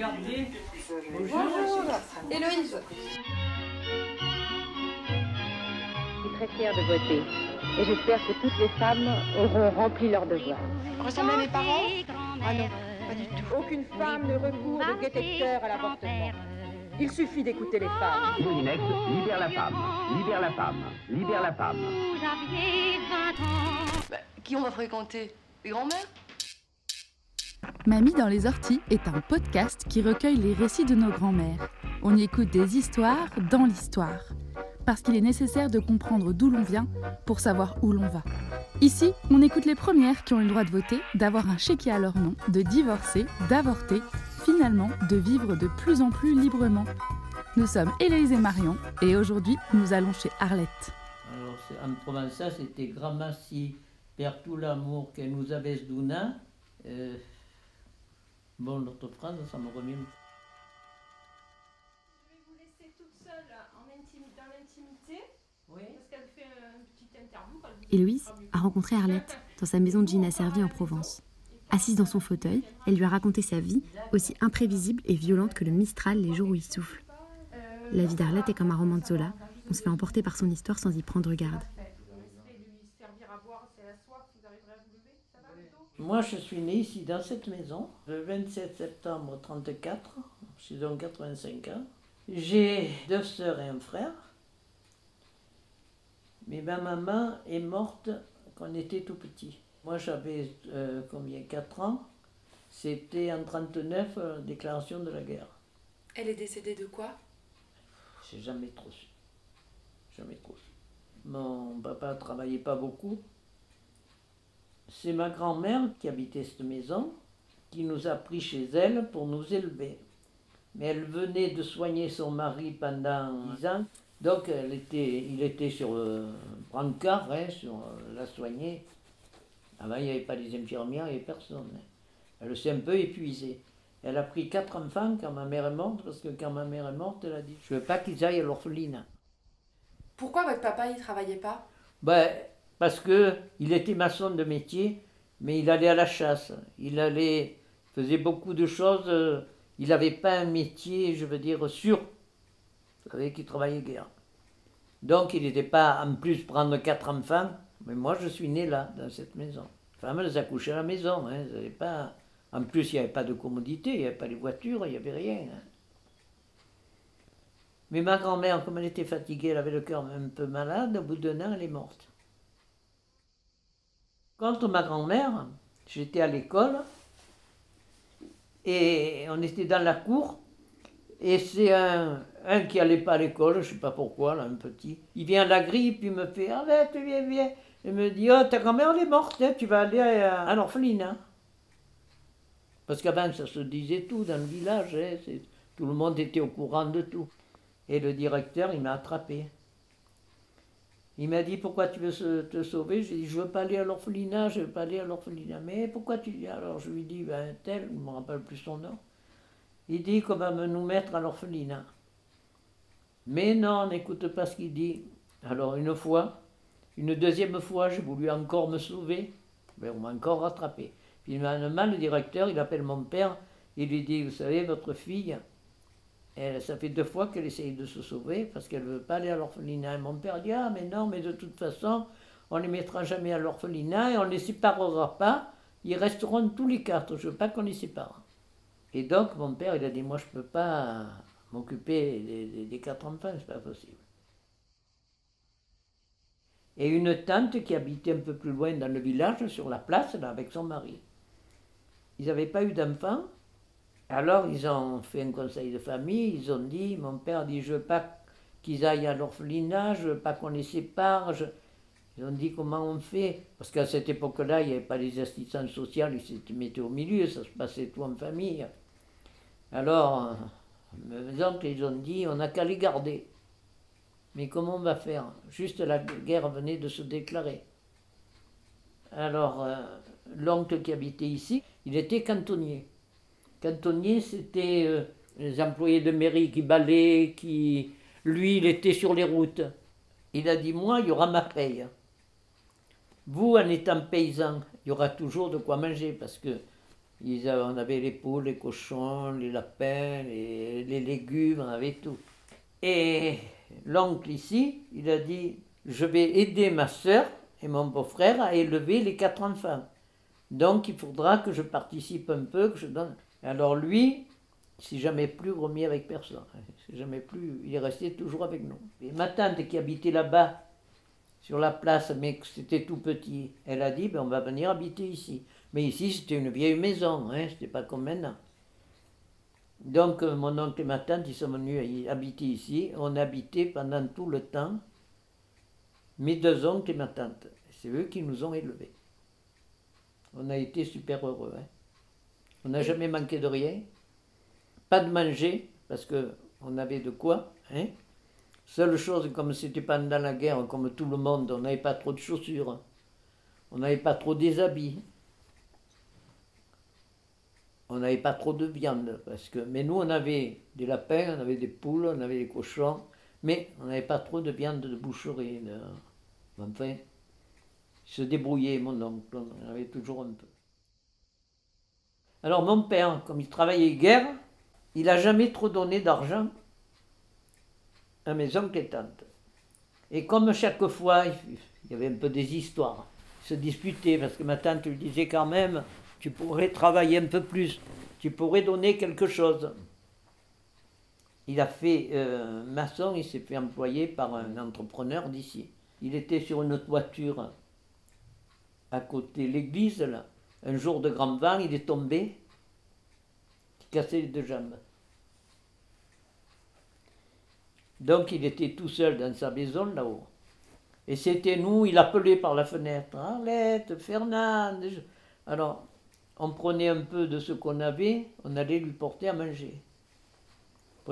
Regardez. Bonjour. Héloïse. Je suis très fière de voter. Et j'espère que toutes les femmes auront rempli leur devoir. Ressemble à mes parents? Ah non, pas du tout. Aucune femme ne recourt de cœur à l'avortement. Il suffit d'écouter les femmes. Moulinex, libère la femme, libère la femme, libère la femme. Bah, Qui on va fréquenter? Les grands-mères? Mamie dans les orties est un podcast qui recueille les récits de nos grands-mères. On y écoute des histoires dans l'histoire. Parce qu'il est nécessaire de comprendre d'où l'on vient pour savoir où l'on va. Ici, on écoute les premières qui ont eu le droit de voter, d'avoir un chéquier à leur nom, de divorcer, d'avorter, finalement de vivre de plus en plus librement. Nous sommes Héloïse et Marion et aujourd'hui nous allons chez Arlette. Alors, en provençal, c'était Gramassi per tout l'amour que nous avait donné. Euh, bon, l'autre phrase, ça me revient. Je vais vous laisser toute seule en dans l'intimité, Oui. parce qu'elle fait un petit interview. Héloïse a rencontré Arlette dans sa maison de Gina Servi en Provence. Assise dans son fauteuil, elle lui a raconté sa vie, aussi imprévisible et violente que le Mistral les jours où il souffle. La vie d'Arlette est comme un roman de Zola. On se fait emporter par son histoire sans y prendre garde. Moi, je suis née ici, dans cette maison, le 27 septembre 34. J'ai donc 85 ans. J'ai deux sœurs et un frère. Mais ma maman est morte quand on était tout petit. Moi, j'avais euh, combien? 4 ans. C'était en 39, euh, déclaration de la guerre. Elle est décédée de quoi? J'ai jamais trop su. Jamais trop su. Mon papa travaillait pas beaucoup. C'est ma grand-mère qui habitait cette maison, qui nous a pris chez elle pour nous élever. Mais elle venait de soigner son mari pendant 10 ans. Donc elle était, il était sur le brancard, hein, sur euh, la soigner. Avant, il n'y avait pas les infirmières, il n'y avait personne. Elle s'est un peu épuisée. Elle a pris quatre enfants quand ma mère est morte, parce que quand ma mère est morte, elle a dit Je veux pas qu'ils aillent à l'orphelinat. Pourquoi votre papa il travaillait pas? Ben, parce que il était maçon de métier, mais il allait à la chasse. Il allait, faisait beaucoup de choses. euh, Il n'avait pas un métier, je veux dire, sûr. Vous savez qu'il travaillait guère. Donc il n'était pas en plus prendre quatre enfants. Mais moi, je suis né là, dans cette maison. Les femmes, elles accouchaient à la maison. Hein, elles pas... En plus, il n'y avait pas de commodité, il n'y avait pas les voitures, il n'y avait rien. hein. Mais ma grand-mère, comme elle était fatiguée, elle avait le cœur un peu malade, au bout d'un an, elle est morte. Contre ma grand-mère, j'étais à l'école et on était dans la cour et c'est un, qui allait pas à l'école, je sais pas pourquoi, un petit. Il vient à la grille puis il me fait Arrête, viens, viens. Il me dit Oh, ta grand-mère elle est morte, hein, tu vas aller à, à l'orphelinat. Parce qu'avant ça se disait tout dans le village, hein, tout le monde était au courant de tout. Et le directeur, il m'a attrapé. Il m'a dit pourquoi tu veux te sauver? J'ai dit je veux pas aller à l'orphelinat, je veux pas aller à l'orphelinat. Mais pourquoi tu dis? Alors je lui dis ben tel, je me rappelle plus son nom. Il dit qu'on va nous mettre à l'orphelinat. Mais non, n'écoute pas ce qu'il dit. Alors une fois, une deuxième fois, j'ai voulu encore me sauver, mais on m'a encore rattrapé. Puis finalement, le directeur, il appelle mon père, il lui dit, vous savez, votre fille, ça fait deux fois qu'elle essaye de se sauver parce qu'elle ne veut pas aller à l'orphelinat. Et mon père dit, ah mais non, mais de toute façon, on ne les mettra jamais à l'orphelinat et on ne les séparera pas. Ils resteront tous les quatre. Je ne veux pas qu'on les sépare. Et donc, mon père, il a dit, moi, je ne peux pas m'occuper des quatre enfants, c'est pas possible. Et une tante qui habitait un peu plus loin dans le village, sur la place, là, avec son mari. Ils n'avaient pas eu d'enfants. Alors, ils ont fait un conseil de famille. Ils ont dit, mon père dit, je veux pas qu'ils aillent à l'orphelinat, je veux pas qu'on les sépare. Ils ont dit, comment on fait? Parce qu'à cette époque-là, il n'y avait pas les assistantes sociales, ils se mettaient au milieu, ça se passait tout en famille. Alors, euh, mes oncles, ils ont dit, on n'a qu'à les garder. Mais comment on va faire? Juste la guerre venait de se déclarer. Alors, euh, l'oncle qui habitait ici, il était cantonnier. Cantonnier, c'était euh, les employés de mairie qui balaient, qui... Lui, il était sur les routes. Il a dit, moi, il y aura ma paye. Vous, en étant paysan, il y aura toujours de quoi manger, parce que Ils avaient- avait les poules, les cochons, les lapins, les, les légumes, on avait tout. Et l'oncle ici, il a dit, je vais aider ma sœur et mon beau-frère à élever les quatre enfants. Donc il faudra que je participe un peu, que je donne. Alors lui, il s'est jamais plus remis avec personne. Il jamais plus, il est resté toujours avec nous. Et ma tante qui habitait là-bas, sur la place, mais c'était tout petit, elle a dit, ben, on va venir habiter ici. Mais ici, c'était une vieille maison, hein, c'était pas comme maintenant. Donc euh, mon oncle et ma tante, ils sont venus habiter ici. On habitait pendant tout le temps, mes deux oncles et ma tante. C'est eux qui nous ont élevés. On a été super heureux. hein. On n'a jamais manqué de rien. Pas de manger, parce que on avait de quoi. Hein. Seule chose, comme c'était pendant la guerre, comme tout le monde, on n'avait pas trop de chaussures. On n'avait pas trop des habits. On n'avait pas trop de viande. Parce que, mais nous, on avait des lapins, on avait des poules, on avait des cochons. Mais on n'avait pas trop de viande de boucherie. Enfin, il se débrouillait, mon oncle. On avait toujours un peu. Alors mon père, comme il travaillait guerre, il n'a jamais trop donné d'argent à mes oncles et tantes. Et comme chaque fois, il y avait un peu des histoires, se disputaient, parce que ma tante lui disait quand même, tu pourrais travailler un peu plus, tu pourrais donner quelque chose. Il a fait euh, maçon, il s'est fait employer par un entrepreneur d'ici. Il était sur une toiture à côté de l'église, là. Un jour de grand vent, il est tombé, il cassé les deux jambes. Donc il était tout seul dans sa maison là-haut. Et c'était nous, il appelait par la fenêtre, Arlette, Fernande. Alors, on prenait un peu de ce qu'on avait, on allait lui porter à manger.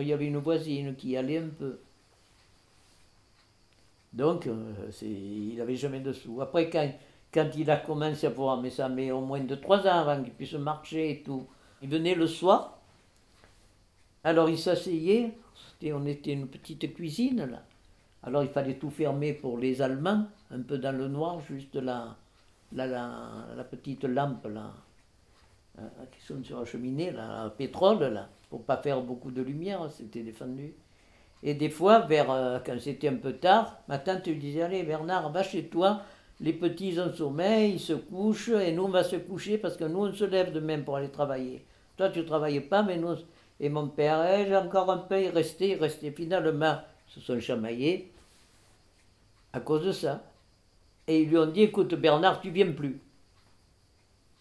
Il y avait une voisine qui allait un peu. Donc, euh, il n'avait jamais de sous. Après, quand, quand il a commencé à voir, mais ça met au moins de trois ans avant qu'il puisse marcher et tout, il venait le soir, alors il s'asseyait, on était une petite cuisine là. Alors il fallait tout fermer pour les Allemands, un peu dans le noir, juste la, la, la, petite lampe là, euh, qui sonne sur la cheminée, là, pétrole là, pour pas faire beaucoup de lumière, c'était défendu. Et des fois, vers, euh, quand c'était un peu tard, ma tante lui disait Allez Bernard, va chez toi, les petits ont sommeil, ils se couchent, et nous on va se coucher parce que nous on se lève de même pour aller travailler. Toi tu ne travailles pas, mais nous. Et mon père, eh, j'ai encore un peu, il restait, il restait. Finalement, ils se sont chamaillés à cause de ça. Et ils lui ont dit Écoute Bernard, tu viens plus.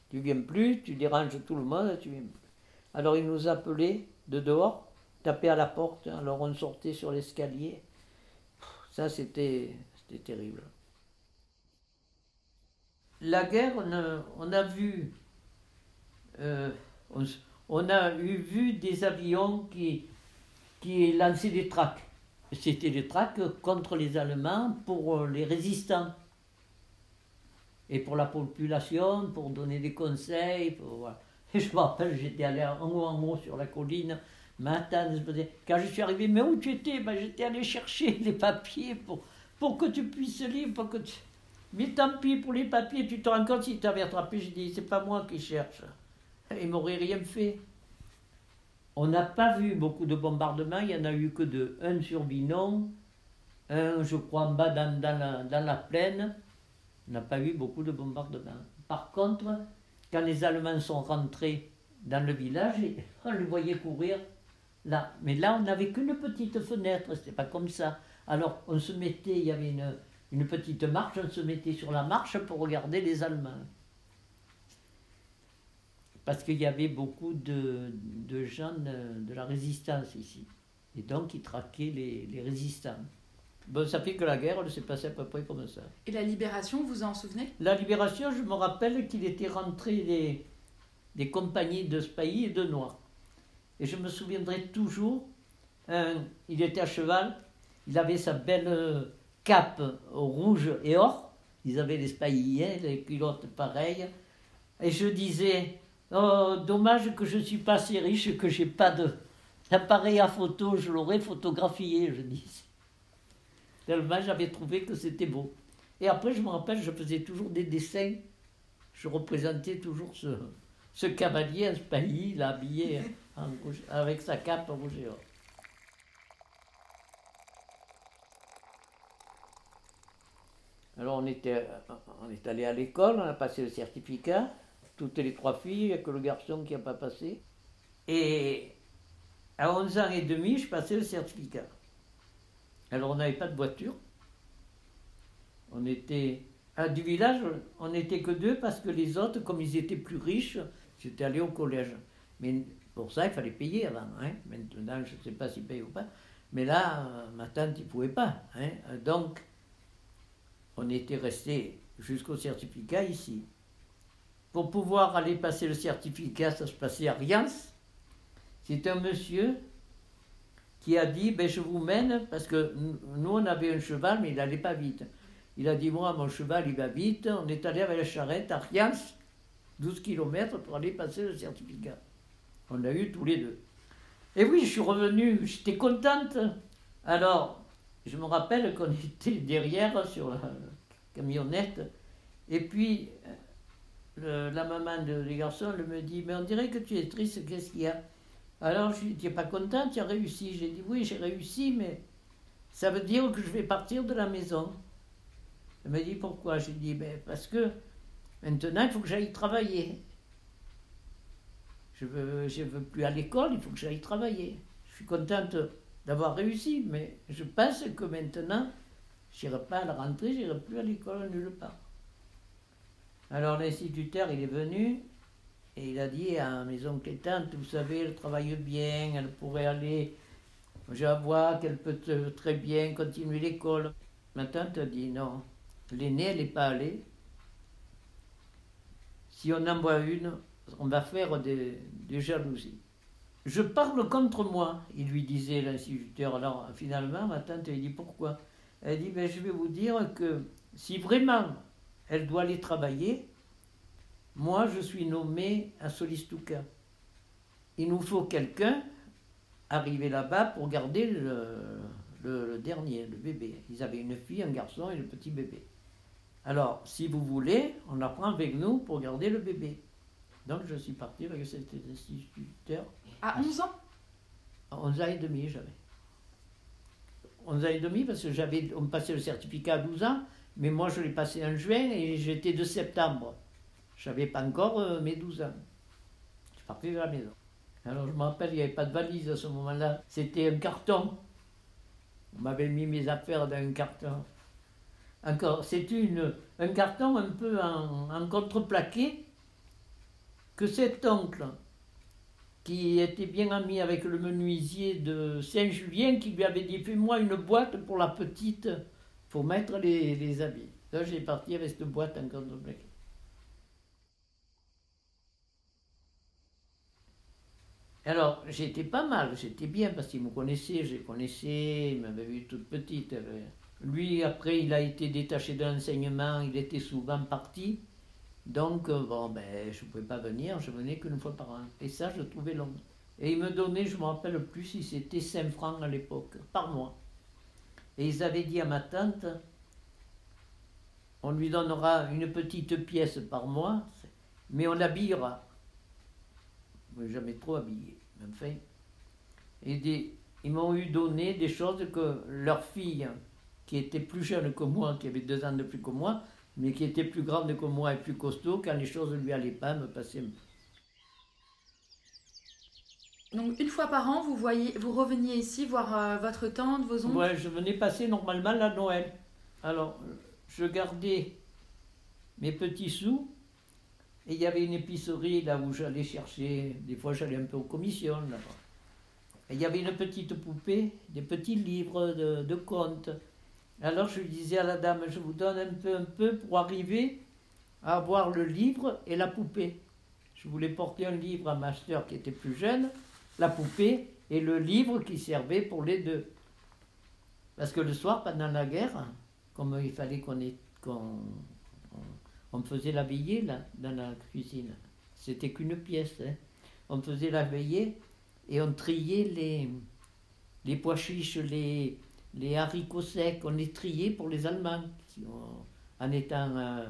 Tu viens plus, tu déranges tout le monde, tu viens plus. Alors il nous appelait de dehors, tapait à la porte, alors on sortait sur l'escalier. Ça, c'était terrible. La guerre, on a, vu, euh, on, a eu vu des avions qui, qui lançaient des tracts. C'était des tracts contre les Allemands pour euh, les résistants. Et pour la population, pour donner des conseils. Je me rappelle, j'étais allé en haut, en haut sur la colline. Ma tante me disait, quand je suis arrivé, mais où tu étais? Ben, J'étais allé chercher les papiers pour, pour que tu puisses lire, pour que tu... Mais tant pis pour les papiers, tu te rends compte si tu avais attrapé, je dis, c'est pas moi qui cherche. Ils m'auraient rien fait. On n'a pas vu beaucoup de bombardements, il n'y en a eu que deux. Un sur Vinon, un, je crois, en bas dans, dans la, dans la plaine. On n'a pas eu beaucoup de bombardements. Par contre, quand les Allemands sont rentrés dans le village, on les voyait courir là. Mais là, on n'avait qu'une petite fenêtre, c'était pas comme ça. Alors, on se mettait, il y avait une, une petite marche, on se mettait sur la marche pour regarder les Allemands. Parce qu'il y avait beaucoup de, de gens de, de la résistance ici. Et donc, ils traquaient les, les résistants. Bon, ça fait que la guerre, elle s'est passée à peu près comme ça. Et la libération, vous en souvenez? La libération, je me rappelle qu'il était rentré des, des compagnies de Spahi et de Noirs. Et je me souviendrai toujours, un- il était à cheval, il avait sa belle cape rouge et or, ils avaient les Spahiens, les culottes pareilles, et je disais, oh, dommage que je ne suis pas assez riche, que j'ai pas d'appareil à photo, je l'aurais photographié, je disais. Tellement j'avais trouvé que c'était beau. Et après, je me rappelle, je faisais toujours des dessins. Je représentais toujours ce, ce cavalier, ce pays, il habillé en rouge, avec sa cape rouge et or. Alors on était, on est allé à l'école, on a passé le certificat, toutes les trois filles, il n'y a que le garçon qui n'a pas passé. Et à 11 ans et demi, je passais le certificat. Alors on n'avait pas de voiture. On était à du village, on n'était que deux parce que les autres, comme ils étaient plus riches, j'étais allé au collège. Mais pour ça, il fallait payer avant. Hein. Maintenant, je ne sais pas s'ils payent ou pas. Mais là, ma tante, il ne pouvait pas. Hein. Donc, on était resté jusqu'au certificat ici. Pour pouvoir aller passer le certificat, ça se passait à Riance. C'est un monsieur qui a dit ben, Je vous mène, parce que nous, on avait un cheval, mais il n'allait pas vite. Il a dit Moi, mon cheval, il va vite. On est allé avec la charrette à Riance, 12 km pour aller passer le certificat. On l'a eu tous les deux. Et oui, je suis revenu, j'étais contente. Alors, je me rappelle qu'on était derrière sur la camionnette. Et puis, la maman de, des garçons elle me dit Mais on dirait que tu es triste, qu'est-ce qu'il y a? Alors, je lui dis Tu n'es pas contente, tu as réussi. J'ai dit Oui, j'ai réussi, mais ça veut dire que je vais partir de la maison. Elle me dit Pourquoi? J'ai dit ben, Parce que maintenant, il faut que j'aille travailler. Je ne veux, je veux plus à l'école, il faut que j'aille travailler. Je suis contente d'avoir réussi, mais je pense que maintenant, je n'irai pas à la rentrée, je n'irai plus à l'école nulle part. Alors l'instituteur, il est venu et il a dit à mes oncles et tantes, vous savez, elle travaille bien, elle pourrait aller, je vois qu'elle peut très bien continuer l'école. Ma tante a dit non, l'aînée, elle n'est pas allée. Si on en voit une, on va faire des jalousies. Je parle contre moi, il lui disait l'instituteur. Alors finalement, ma tante lui dit pourquoi? Elle dit ben, Je vais vous dire que si vraiment elle doit aller travailler, moi je suis nommé à Solistouka. Il nous faut quelqu'un arriver là-bas pour garder le, le, dernier, le bébé. Ils avaient une fille, un garçon et le petit bébé. Alors, si vous voulez, on apprend avec nous pour garder le bébé. Donc je suis parti avec cet instituteur. À 11 ans? À 11 ans et demi, j'avais. 11 ans et demi, parce que j'avais, on me passait le certificat à 12 ans, mais moi je l'ai passé en juin et j'étais de septembre. Je n'avais pas encore euh, mes 12 ans. Je suis parti de la maison. Alors je me rappelle, il n'y avait pas de valise à ce moment-là. C'était un carton. On m'avait mis mes affaires dans un carton. Encore, c'était un carton un peu en, en contreplaqué que cet oncle, qui était bien ami avec le menuisier de Saint-Julien, qui lui avait dit Fais-moi une boîte pour la petite, pour mettre les, habits. Là, j'ai parti avec cette boîte en contreplaqué. Alors, j'étais pas mal, j'étais bien parce qu'il me connaissait, je connaissais, il m'avait vu toute petite. Lui, après, il a été détaché de l'enseignement, il était souvent parti. Donc, euh, bon, ben, je ne pouvais pas venir, je venais qu'une fois par an. Et ça, je trouvais long. Et il me donnait, je ne me rappelle plus si c'était 5 francs à l'époque, par mois. Et ils avaient dit à ma tante, on lui donnera une petite pièce par mois, mais on l'habillera. Je jamais trop habillé, enfin. Et ils m'ont eu donné des choses que leur fille, qui était plus jeune que moi, qui avait deux ans de plus que moi, mais qui était plus grande que moi et plus costaud, quand les choses ne lui allaient pas, me passaient un Donc une fois par an, vous, voyez, vous reveniez ici voir euh, votre tante, vos oncles? Ouais, je venais passer normalement la Noël. Alors, je gardais mes petits sous, et il y avait une épicerie là où j'allais chercher, des fois j'allais un peu aux commissions là-bas. Et il y avait une petite poupée, des petits livres de, de contes. Alors je disais à la dame, je vous donne un peu, un peu pour arriver à avoir le livre et la poupée. Je voulais porter un livre à ma soeur qui était plus jeune, la poupée et le livre qui servait pour les deux. Parce que le soir, pendant la guerre, comme il fallait qu'on ait, on faisait la veillée là, dans la cuisine. C'était qu'une pièce. Hein. On faisait la veillée et on triait les, les pois chiches, les, les haricots secs, on les triait pour les Allemands. En étant euh,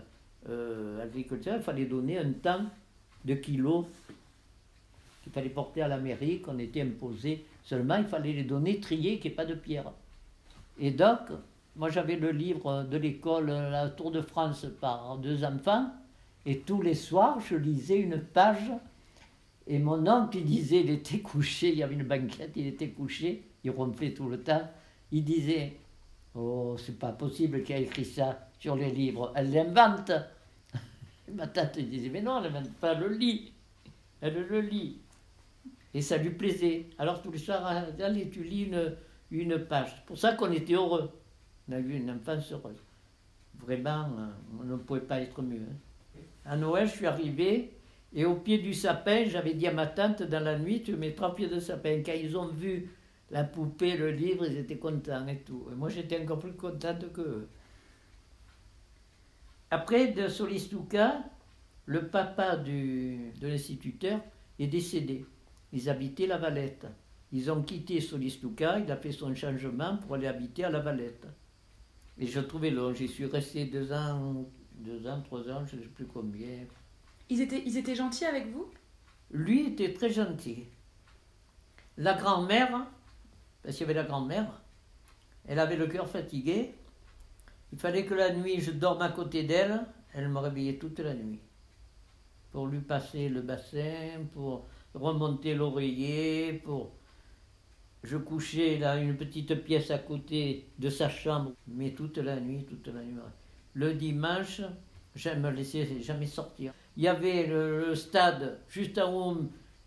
euh, agriculteur, il fallait donner un temps de kilos qu'il fallait porter à la mairie, qu'on était imposé. Seulement, il fallait les donner triés, qu'il n'y ait pas de pierre. Et donc, moi j'avais le livre de l'école, la Tour de France par deux enfants, et tous les soirs, je lisais une page. Et mon oncle, il disait, il était couché, il y avait une banquette, il était couché, il ronflait tout le temps. Il disait, oh, c'est pas possible ait écrit ça sur les livres, elle l'invente. Ma tante disait, mais non, elle n'invente pas, elle le lit. Elle le lit. Et ça lui plaisait. Alors tous les soirs, allez, tu lis une, page. C'est pour ça qu'on était heureux. On a eu une enfance heureuse. Vraiment, euh, on ne pouvait pas être mieux. hein. À Noël, je suis arrivé et au pied du sapin, j'avais dit à ma tante dans la nuit, tu mets trois pieds de sapin. Quand ils ont vu la poupée, le livre, ils étaient contents et tout. Et moi, j'étais encore plus contente que eux. Après, de Solistuka, le papa du, de l'instituteur est décédé. Ils habitaient la Valette. Ils ont quitté Solistuka, il a fait son changement pour aller habiter à la Valette. Et je trouvais long, j'y suis resté deux ans, deux ans, trois ans, je ne sais plus combien. Ils étaient, ils étaient gentils avec vous? Lui était très gentil. La grand-mère, parce qu'il y avait la grand-mère, elle avait le cœur fatigué. Il fallait que la nuit je dorme à côté d'elle. Elle me réveillait toute la nuit. Pour lui passer le bassin, pour remonter l'oreiller, pour. Je couchais là une petite pièce à côté de sa chambre, mais toute la nuit, toute la nuit. Le dimanche, je ne me laissais jamais sortir. Il y avait le, stade juste en haut,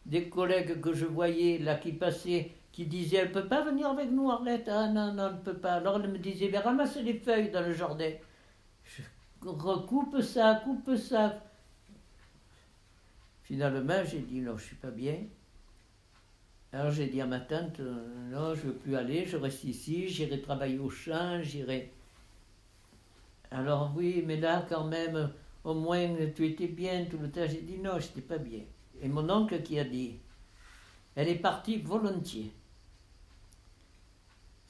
des collègues que je voyais là qui passaient, qui disaient Elle ne peut pas venir avec nous, Arlette Ah non, non, elle ne peut pas. Alors elle me disait Mais ramasse les feuilles dans le jardin. Je recoupe ça, coupe ça. Finalement, j'ai dit Non, je ne suis pas bien. Alors j'ai dit à ma tante euh, Non, je ne veux plus aller, je reste ici, j'irai travailler au champ, j'irai. Alors oui, mais là, quand même, au moins, tu étais bien tout le temps. J'ai dit non, je n'étais pas bien. Et mon oncle qui a dit, elle est partie volontiers.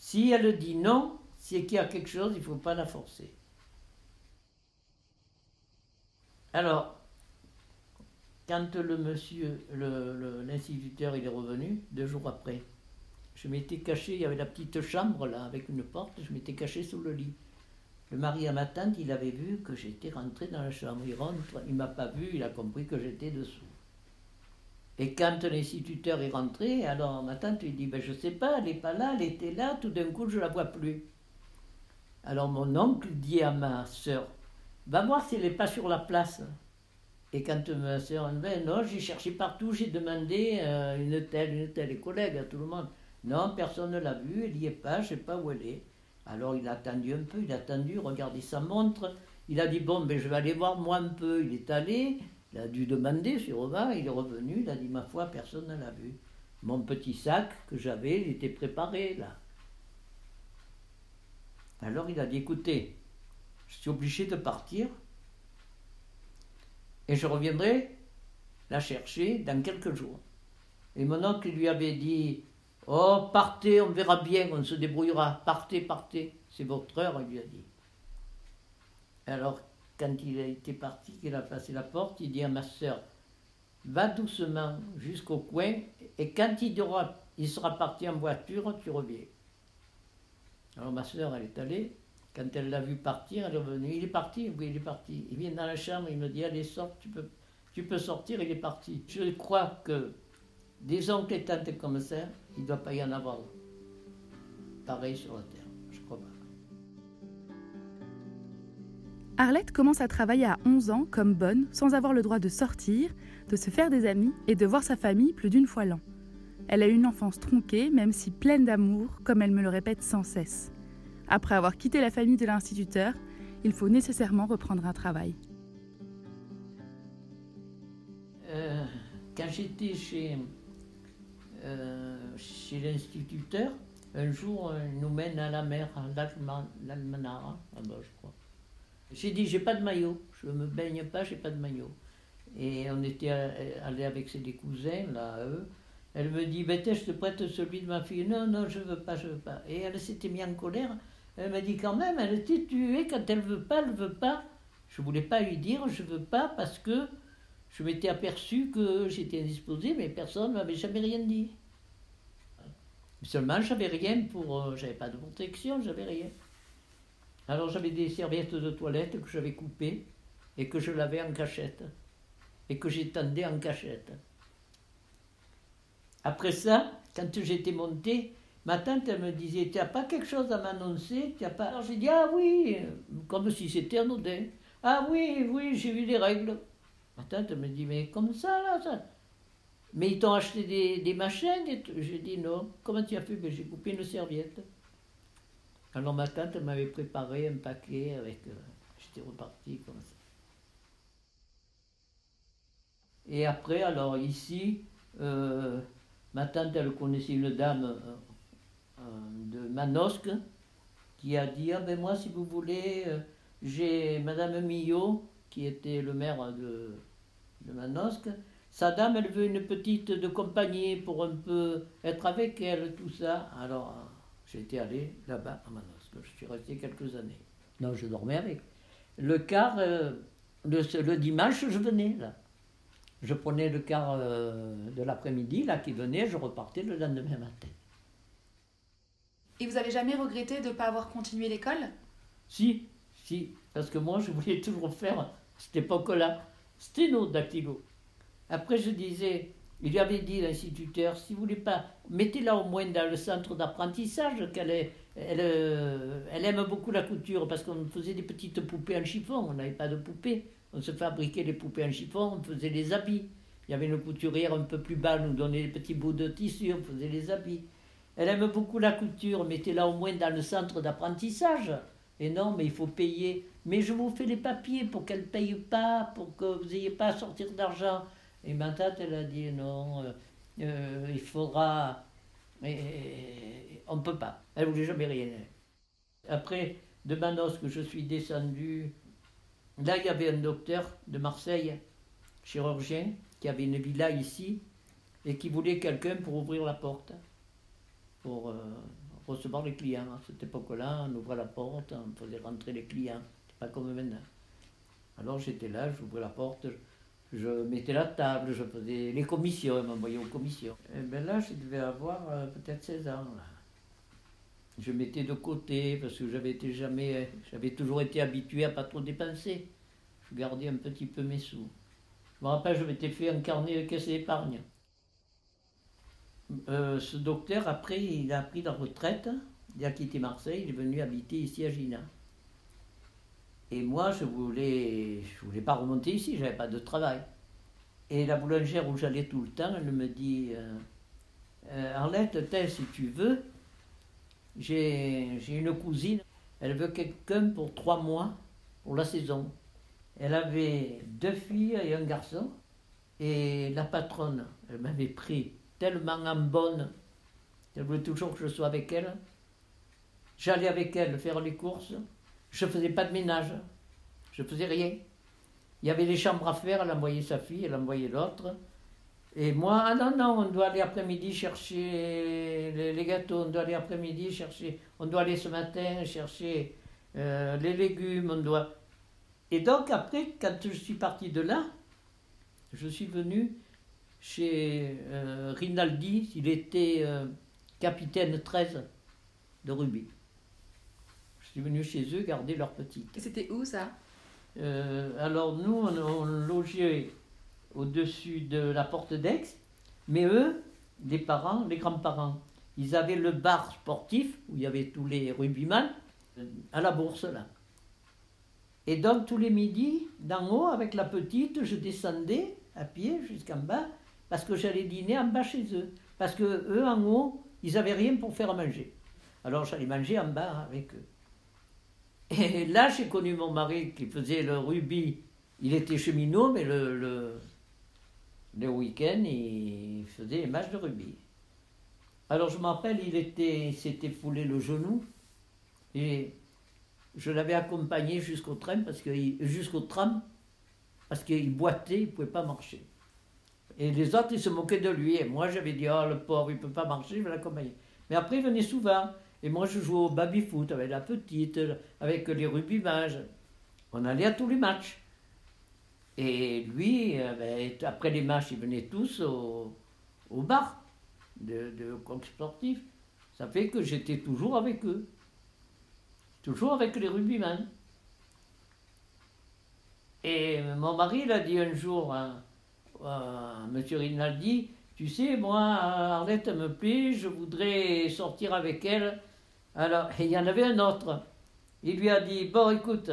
Si elle dit non, c'est qu'il y a quelque chose, il ne faut pas la forcer. Alors, quand le monsieur, l'instituteur, il est revenu, deux jours après, je m'étais caché, il y avait la petite chambre là, avec une porte, je m'étais caché sous le lit. Le mari à ma tante, il avait vu que j'étais rentré dans la chambre. Il rentre, m'a pas vu, il a compris que j'étais dessous. Et quand l'instituteur est rentré, alors ma tante lui dit ben, Je sais pas, elle n'est pas là, elle était là, tout d'un coup je la vois plus. Alors mon oncle dit à ma soeur Va voir si elle n'est pas sur la place. Et quand ma dit ben Non, j'ai cherché partout, j'ai demandé euh, une telle, une telle, les collègues, à tout le monde. Non, personne ne l'a vue, elle n'y est pas, je ne sais pas où elle est. Alors il a attendu un peu, il a attendu, regardé sa montre. Il a dit Bon, ben, je vais aller voir moi un peu. Il est allé, il a dû demander sûrement, il est revenu, il a dit Ma foi, personne ne l'a vu. Mon petit sac que j'avais, il était préparé là. Alors il a dit Écoutez, je suis obligé de partir et je reviendrai la chercher dans quelques jours. Et mon oncle lui avait dit Oh, partez, on verra bien, on se débrouillera. Partez, partez. C'est votre heure, il lui a dit. Alors, quand il a été parti, qu'il a passé la porte, il dit à ma soeur Va doucement jusqu'au coin, et quand il, sera parti en voiture, tu reviens. Alors, ma soeur, elle est allée. Quand elle l'a vu partir, elle est revenue. Il est parti Oui, il est parti. Il vient dans la chambre, il me dit Allez, sors, tu peux, tu peux sortir, il est parti. Je crois que des oncles et tantes comme ça, il ne doit pas y en avoir pareil sur la terre. Arlette commence à travailler à 11 ans comme bonne, sans avoir le droit de sortir, de se faire des amis et de voir sa famille plus d'une fois l'an. Elle a eu une enfance tronquée, même si pleine d'amour, comme elle me le répète sans cesse. Après avoir quitté la famille de l'instituteur, il faut nécessairement reprendre un travail. Euh, quand j'étais chez, euh, chez l'instituteur, un jour, euh, il nous mène à la mer, à l'Almanara, là-bas, je crois. J'ai dit, j'ai pas de maillot, je me baigne pas, j'ai pas de maillot. Et on était allé avec ses des cousins, là, eux. Elle me dit, ben, tiens, je te prête celui de ma fille. Non, non, je veux pas, je veux pas. Et elle s'était mise en colère. Elle m'a dit, quand même, elle était tuée quand elle veut pas, elle veut pas. Je voulais pas lui dire, je veux pas, parce que je m'étais aperçu que j'étais indisposé, mais personne ne m'avait jamais rien dit. Seulement, j'avais rien pour. euh, j'avais pas de protection, j'avais rien. Alors, j'avais des serviettes de toilette que j'avais coupées et que je lavais en cachette. Et que j'étendais en cachette. Après ça, quand j'étais montée, ma tante, me disait Tu n'as pas quelque chose à m'annoncer? Pas... Alors, j'ai dit Ah oui, comme si c'était anodin. Ah oui, oui, j'ai vu les règles. Ma tante me dit Mais comme ça, là, ça? Mais ils t'ont acheté des, des machins. J'ai dit non. Comment tu as fait? Ben, J'ai coupé une serviette. Alors ma tante m'avait préparé un paquet avec. euh, J'étais reparti comme ça. Et après, alors ici, euh, ma tante, elle connaissait une dame euh, de Manosque qui a dit Ah ben moi, si vous voulez, j'ai Madame Millot, qui était le maire de, de Manosque. Sa dame, elle veut une petite de compagnie pour un peu être avec elle, tout ça. Alors, j'étais allé là-bas à Manosque. Je suis resté quelques années. Non, je dormais avec. Le quart, euh, le, le dimanche, je venais là. Je prenais le quart euh, de l'après-midi, là, qui venait, je repartais le lendemain matin. Et vous avez jamais regretté de ne pas avoir continué l'école? Si, si, parce que moi, je voulais toujours faire, à cette époque-là, sténo dactylo. Après, je disais, il lui avait dit, l'instituteur, si vous voulez pas, mettez-la au moins dans le centre d'apprentissage, qu'elle est, elle, euh, elle aime beaucoup la couture, parce qu'on faisait des petites poupées en chiffon, on n'avait pas de poupées. On se fabriquait les poupées en chiffon, on faisait les habits. Il y avait une couturière un peu plus bas, nous donnait des petits bouts de tissu, on faisait les habits. Elle aime beaucoup la couture, mettez-la au moins dans le centre d'apprentissage. Et non, mais il faut payer. Mais je vous fais les papiers pour qu'elle ne paye pas, pour que vous n'ayez pas à sortir d'argent. Et ma tante, elle a dit non, euh, euh, il faudra. Mais on ne peut pas. Elle voulait jamais rien. Après, de Manos, que je suis descendu, là, il y avait un docteur de Marseille, chirurgien, qui avait une villa ici, et qui voulait quelqu'un pour ouvrir la porte, pour euh, recevoir les clients. À cette époque-là, on ouvrait la porte, on faisait rentrer les clients. Pas comme maintenant. Alors j'étais là, j'ouvrais la porte, je mettais la table, je faisais les commissions, ils m'envoyaient aux commissions. Et ben là, je devais avoir euh, peut-être 16 ans. Je mettais de côté parce que j'avais été jamais, j'avais toujours été habitué à pas trop dépenser. Je gardais un petit peu mes sous. Je me rappelle, je m'étais fait un carnet de caisse d'épargne. Euh, ce docteur, après, il a pris la retraite. Il a quitté Marseille, il est venu habiter ici à Gina. Et moi, je voulais, je voulais pas remonter ici, j'avais pas de travail. Et la boulangère où j'allais tout le temps, elle me dit euh, euh, Arlette, tel, si tu veux, j'ai une cousine, elle veut quelqu'un pour trois mois, pour la saison. Elle avait deux filles et un garçon. Et la patronne, elle m'avait pris tellement en bonne, elle voulait toujours que je sois avec elle. J'allais avec elle faire les courses. Je ne faisais pas de ménage. Je faisais rien. Il y avait les chambres à faire, elle envoyait sa fille, elle envoyait l'autre. Et moi, ah non, non, on doit aller après-midi chercher les, les gâteaux, on doit aller après-midi chercher, on doit aller ce matin chercher euh, les légumes, on doit... Et donc après, quand je suis parti de là, je suis venu chez euh, Rinaldi, il était euh, capitaine 13 de rugby. Je suis venu chez eux garder leur petite. Et c'était où ça? Euh, alors nous, on, on logeait au-dessus de la porte d'Aix, mais eux, les parents, les grands-parents, ils avaient le bar sportif où il y avait tous les rugbyman euh, à la bourse là. Et donc tous les midis, d'en haut avec la petite, je descendais à pied jusqu'en bas parce que j'allais dîner en bas chez eux. Parce que eux en haut, ils n'avaient rien pour faire manger. Alors j'allais manger en bas avec eux. Et là, j'ai connu mon mari qui faisait le rugby. Il était cheminot, mais le, le, week-end, il faisait les matchs de rugby. Alors je me rappelle, il était, il s'était foulé le genou et je l'avais accompagné jusqu'au train parce que tram parce qu'il boitait, il ne pouvait pas marcher. Et les autres, ils se moquaient de lui. Et moi, j'avais dit, oh, le pauvre, il ne peut pas marcher, je vais l'accompagner. Mais après, il venait souvent. Et moi, je jouais au baby-foot avec la petite, avec les rugbymages. On allait à tous les matchs. Et lui, euh, ben, après les matchs, ils venaient tous au, bar de, de sportif. Ça fait que j'étais toujours avec eux. Toujours avec les rugbymen. Et mon mari l'a dit un jour à, à M. Rinaldi, tu sais, moi, Arlette me plaît, je voudrais sortir avec elle. Alors, il y en avait un autre. Il lui a dit, bon, écoute,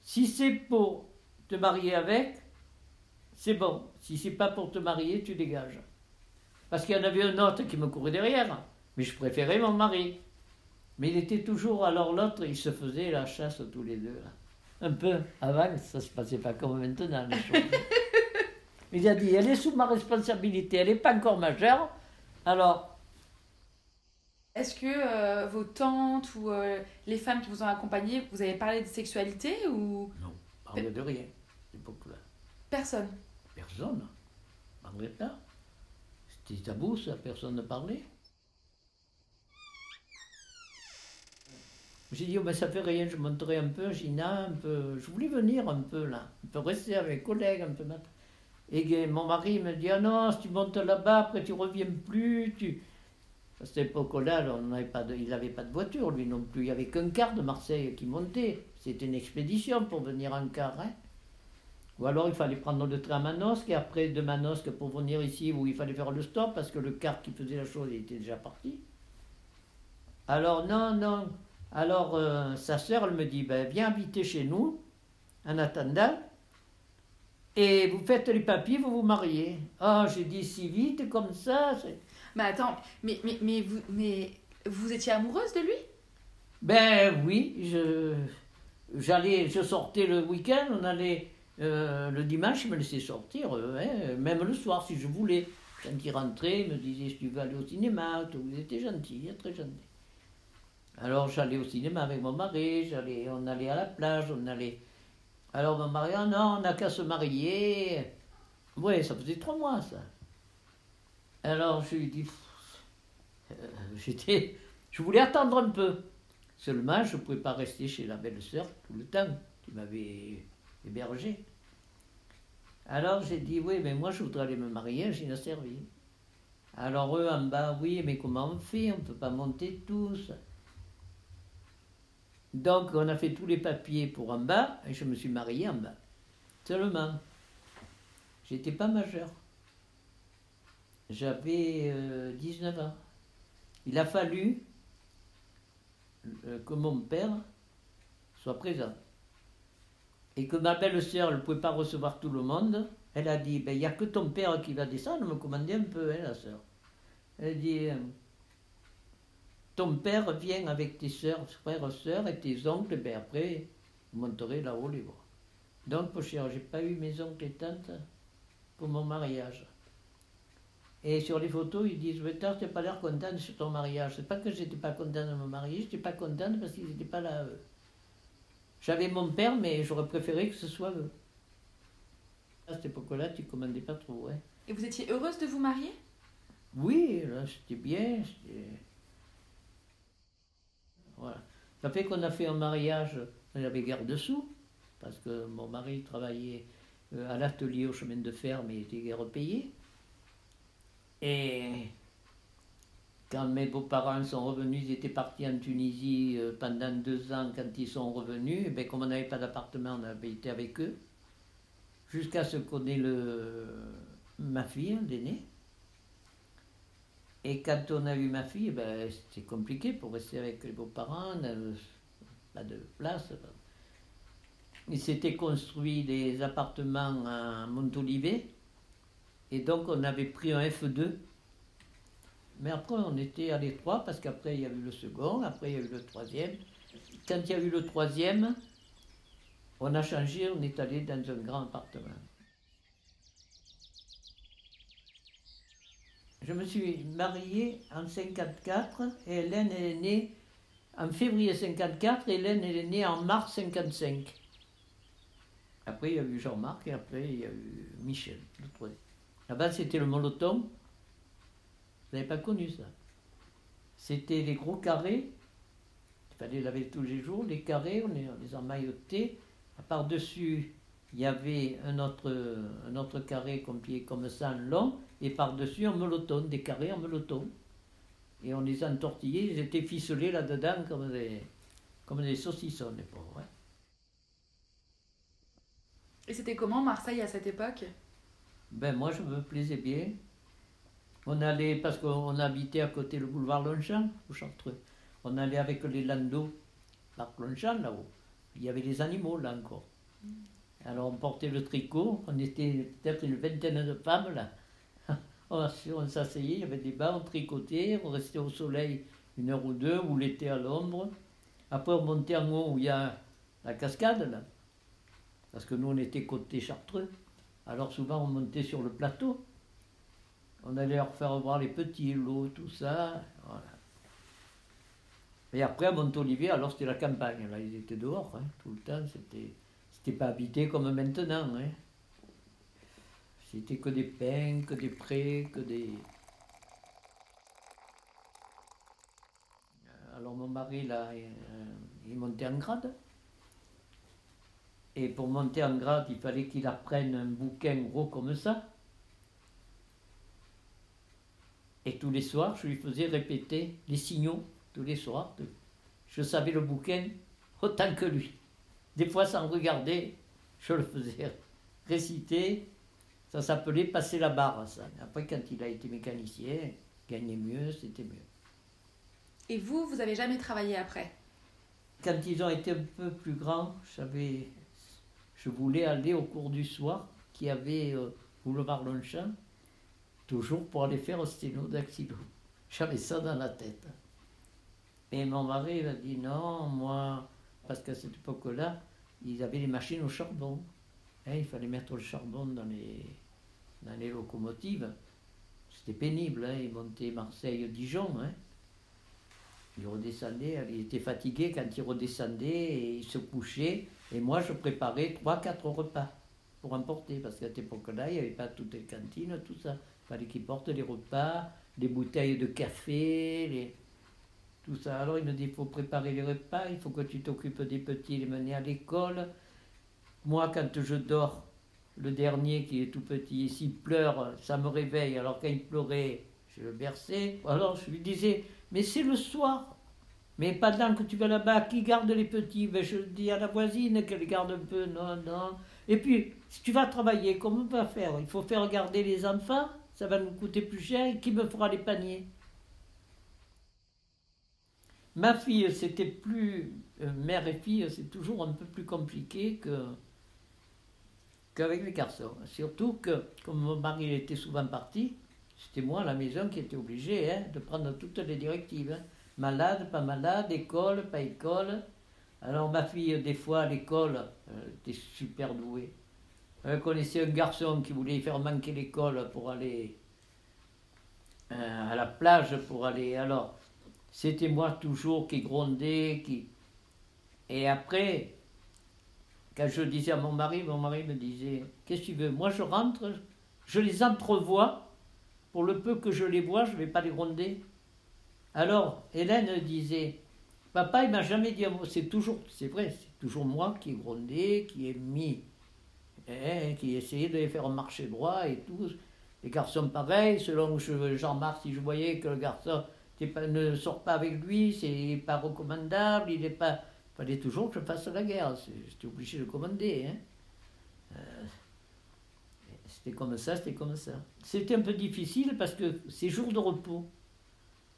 si c'est pour te marier avec, c'est bon. Si c'est pas pour te marier, tu dégages. Parce qu'il y en avait un autre qui me courait derrière. Mais je préférais mon mari. Mais il était toujours, alors l'autre, il se faisait la chasse tous les deux. Un peu avant, ça se passait pas comme maintenant, les choses. il a dit, elle est sous ma responsabilité, elle n'est pas encore majeure. Alors, Est-ce que euh, vos tantes ou euh, les femmes qui vous ont accompagné, vous avez parlé de sexualité ou? Non, parlait de rien, à l'époque-là. personne Personne. Parlait pas. C'était tabou, ça, personne ne parlait. J'ai dit, oh, ben, ça fait rien, je monterai un peu, Gina, un peu. Je voulais venir un peu là, un peu rester avec mes collègues, un peu. Et mon mari me dit, ah non, si tu montes là-bas, après tu reviens plus. Tu... À cette époque-là, il n'avait pas de voiture, lui non plus. Il n'y avait qu'un car de Marseille qui montait. C'était une expédition pour venir en car. Hein. Ou alors il fallait prendre le train à Manosque, et après de Manosque pour venir ici, où il fallait faire le stop, parce que le car qui faisait la chose était déjà parti. Alors non, non. Alors euh, sa sœur, elle me dit, ben, viens habiter chez nous, en attendant, et vous faites les papiers, vous vous mariez. Ah, j'ai dit si vite comme ça. Mais attends, mais, mais, vous, vous étiez amoureuse de lui? Ben oui, je, j'allais, je sortais le week-end, on allait euh, le dimanche, il me laissait sortir, euh, hein, même le soir si je voulais. Quand il rentrait, il me disait si tu veux aller au cinéma, il était gentil, il est très gentil. Alors j'allais au cinéma avec mon mari, j'allais, on allait à la plage, on allait. Alors mon mari, ah non, on n'a qu'à se marier. Ouais, ça faisait trois mois ça. Alors je lui dis, euh, j'étais, je voulais attendre un peu. Seulement, je ne pouvais pas rester chez la belle-sœur tout le temps, qui m'avait hébergé. Alors j'ai dit, oui, mais moi je voudrais aller me marier à Gina Servi. Alors eux en bas, oui, mais comment on fait? On ne peut pas monter tous. Donc on a fait tous les papiers pour en bas, et je me suis marié en bas. Seulement, j'étais pas majeur. J'avais euh, 19 ans. Il a fallu euh, que mon père soit présent. Et que ma belle-sœur ne pouvait pas recevoir tout le monde, elle a dit, ben, il n'y a que ton père qui va descendre, me commander un peu, hein, la sœur. Elle dit, euh, ton père vient avec tes sœurs, frères, sœurs et tes oncles, ben après, vous monterez là-haut les bras. Donc, cher, j'ai pas eu mes oncles et tantes pour mon mariage. Et sur les photos, ils disent, mais toi, tu n'as pas l'air contente sur ton mariage. C'est pas que j'étais pas contente de me marier, j'étais pas contente parce qu'ils n'étaient pas là, eux. J'avais mon père, mais j'aurais préféré que ce soit eux. À cette époque-là, tu commandais pas trop, hein. Et vous étiez heureuse de vous marier? Oui, là, c'était bien. Voilà. Ça fait qu'on a fait un mariage, on avait garde dessous, parce que mon mari travaillait euh, à l'atelier au chemin de fer, mais il était guère payé. Et quand mes beaux-parents sont revenus, ils étaient partis en Tunisie euh, pendant deux ans. Quand ils sont revenus, ben, comme on n'avait pas d'appartement, on avait été avec eux. Jusqu'à ce qu'on ait le... ma fille, l'aînée. Et quand on a eu ma fille, ben, c'était compliqué pour rester avec les beaux-parents, pas de place. Il s'était construit des appartements à Montolivet, et donc on avait pris un F2. Mais après, on était à l'étroit, parce qu'après, il y a eu le second, après, il y a eu le troisième. Quand il y a eu le troisième, on a changé, on est allé dans un grand appartement. Je me suis mariée en 54 et Hélène est née en février 54 et Hélène est née en mars 55. Après il y a eu Jean-Marc et après il y a eu Michel, le troisième. Là-bas c'était le moloton. Vous n'avez pas connu ça. C'était les gros carrés. Il fallait laver tous les jours. Les carrés, on les. Par-dessus il y avait un autre, un autre carré comme, comme ça, long, et par-dessus un meloton, des carrés en meloton. Et on les entortillait, ils étaient ficelés là-dedans comme des, comme des saucissons, les pauvres. Et c'était comment Marseille à cette époque? Ben moi, je me plaisais bien. On allait, parce qu'on habitait à côté le boulevard Longchamp, au Chartreux. On allait avec les landos, parc Longchamp, là-haut. Il y avait des animaux, là encore. Alors on portait le tricot, on était peut-être une vingtaine de femmes, là. On, s'asseyait, il y avait des bancs, on tricotait, on restait au soleil une heure ou deux, ou l'été à l'ombre. Après, on montait en haut où il y a la cascade, là. Parce que nous, on était côté Chartreux. Alors souvent, on montait sur le plateau. On allait leur faire voir les petits, l'eau, tout ça. Voilà. Et après, à Montolivier, alors c'était la campagne. Là, ils étaient dehors, hein, tout le temps. C'était, c'était pas habité comme maintenant. Hein. C'était que des pins, que des prés, que des. Alors mon mari, là, il, euh, il montait en grade. Et pour monter en grade, il fallait qu'il apprenne un bouquin gros comme ça. Et tous les soirs, je lui faisais répéter les signaux, tous les soirs. Je savais le bouquin autant que lui. Des fois, sans regarder, je le faisais réciter. Ça s'appelait passer la barre, ça. Après, quand il a été mécanicien, gagner mieux, c'était mieux. Et vous, vous avez jamais travaillé après? Quand ils ont été un peu plus grands, j'avais, je voulais aller au cours du soir qui avait euh, boulevard Longchamp, toujours pour aller faire au sténo dactylo. J'avais ça dans la tête. Et mon mari m'a dit non, moi, parce qu'à cette époque-là, ils avaient les machines au charbon. Hein, il fallait mettre le charbon dans les, locomotives. C'était pénible, hein, ils montaient Marseille-Dijon. Hein. Il redescendait, il était fatigué quand il redescendait et il se couchait. Et moi, je préparais 3-4 repas pour emporter, parce qu'à cette époque-là, il n'y avait pas toutes les cantines, tout ça. Il fallait qu'il porte les repas, les bouteilles de café, tout ça. Alors il me dit, il faut préparer les repas, il faut que tu t'occupes des petits, les mener à l'école. Moi, quand je dors, le dernier qui est tout petit, s'il pleure, ça me réveille. Alors quand il pleurait, je le berçais. Alors je lui disais, mais c'est le soir. Mais pendant que tu vas là-bas, qui garde les petits? Ben, Je dis à la voisine qu'elle garde un peu. Non, non. Et puis, si tu vas travailler, comment on va faire? Il faut faire garder les enfants, ça va nous coûter plus cher. Et qui me fera les paniers? Ma fille, c'était plus. euh, mère et fille, c'est toujours un peu plus compliqué que qu'avec les garçons. Surtout que, comme mon mari était souvent parti, c'était moi à la maison qui était obligé hein, de prendre toutes les directives. hein. Malade, pas malade, école, pas école. Alors ma fille, des fois à l'école, elle était super douée. Elle connaissait un garçon qui voulait faire manquer l'école pour aller euh, à la plage, pour aller. Alors, c'était moi toujours qui grondais, qui. Et après, quand je disais à mon mari, mon mari me disait Qu'est-ce que tu veux? Moi, je rentre, je les entrevois. Pour le peu que je les vois, je ne vais pas les gronder. Alors, Hélène disait Papa, il m'a jamais dit un mot. C'est toujours, c'est vrai, c'est toujours moi qui ai grondé, qui ai mis, hein, qui ai essayé de les faire marcher droit et tout. Les garçons, pareil, selon je- Jean-Marc, si je voyais que le garçon ne sort pas avec lui, c'est pas recommandable, il n'est pas. Il fallait toujours que je fasse la guerre. J'étais obligé de commander. Hein. Euh, c'était comme ça, c'était comme ça. C'était un peu difficile parce que ces jours de repos,